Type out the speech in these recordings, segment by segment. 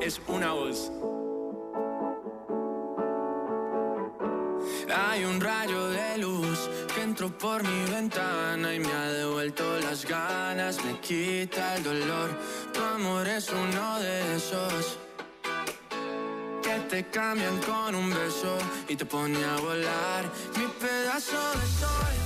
Es una voz. Hay un rayo de luz que entró por mi ventana y me ha devuelto las ganas, me quita el dolor. Tu amor es uno de esos que te cambian con un beso y te pone a volar. Mi pedazo de sol,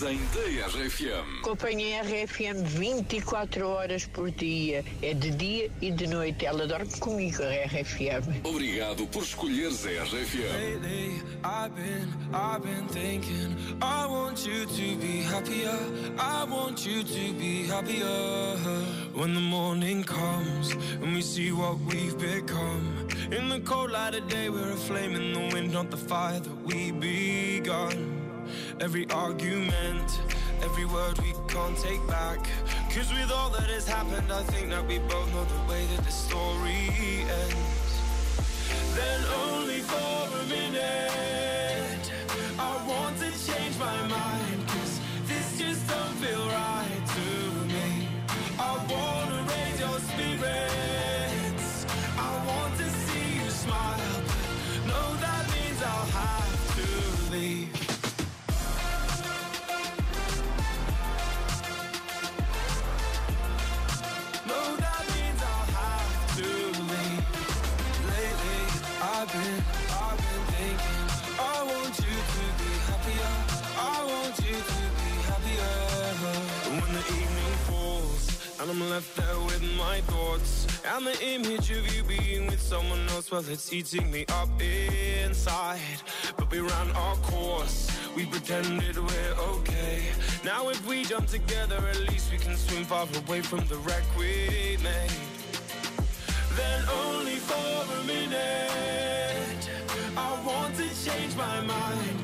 Dizem da RFM? Acompanha a RFM 24 horas por dia. É de dia e de noite. Ela dorme comigo, a RFM. Obrigado por escolheres a RFM. Lately, I've been, I've been thinking. I want you to be happier. I want you to be happier. When the morning comes and we see what we've become. In the cold light of day, we're a flame in the wind, not the fire that we begun. Every argument, every word we can't take back. Cause with all that has happened, I think that we both know the way that the story ends. I've been, I've been thinking I want you to be happier. I want you to be happier. And when the evening falls And I'm left there with my thoughts And the image of you being with someone else Well, it's eating me up inside. But we ran our course We pretended we're okay. Now if we jump together At least we can swim far away from the wreck we made my mind